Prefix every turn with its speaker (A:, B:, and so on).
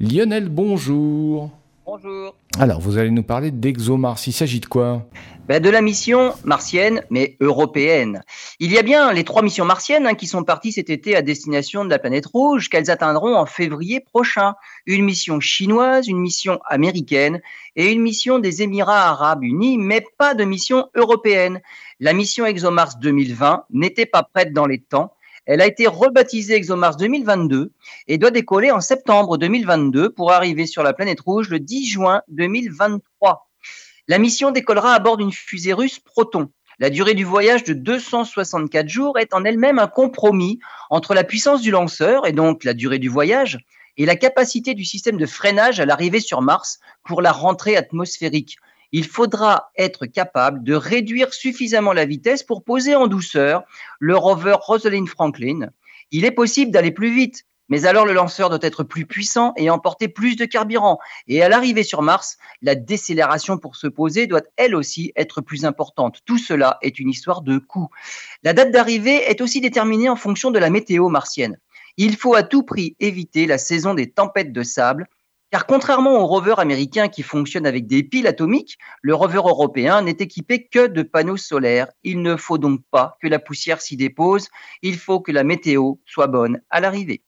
A: Lionel, bonjour.
B: Bonjour.
A: Alors, vous allez nous parler d'ExoMars. Il s'agit de quoi?
B: Ben De la mission martienne, mais européenne. Il y a bien les trois missions martiennes hein, qui sont parties cet été à destination de la planète rouge, qu'elles atteindront en février prochain. Une mission chinoise, une mission américaine et une mission des Émirats arabes unis, mais pas de mission européenne. La mission ExoMars 2020 n'était pas prête dans les temps elle a été rebaptisée ExoMars 2022 et doit décoller en septembre 2022 pour arriver sur la planète rouge le 10 juin 2023. La mission décollera à bord d'une fusée russe Proton. La durée du voyage de 264 jours est en elle-même un compromis entre la puissance du lanceur et donc la durée du voyage et la capacité du système de freinage à l'arrivée sur Mars pour la rentrée atmosphérique il faudra être capable de réduire suffisamment la vitesse pour poser en douceur le rover Rosalind Franklin. Il est possible d'aller plus vite, mais alors le lanceur doit être plus puissant et emporter plus de carburant. Et à l'arrivée sur Mars, la décélération pour se poser doit elle aussi être plus importante. Tout cela est une histoire de coût. La date d'arrivée est aussi déterminée en fonction de la météo martienne. Il faut à tout prix éviter la saison des tempêtes de sable car contrairement au rover américain qui fonctionne avec des piles atomiques, le rover européen n'est équipé que de panneaux solaires. Il ne faut donc pas que la poussière s'y dépose, il faut que la météo soit bonne à l'arrivée.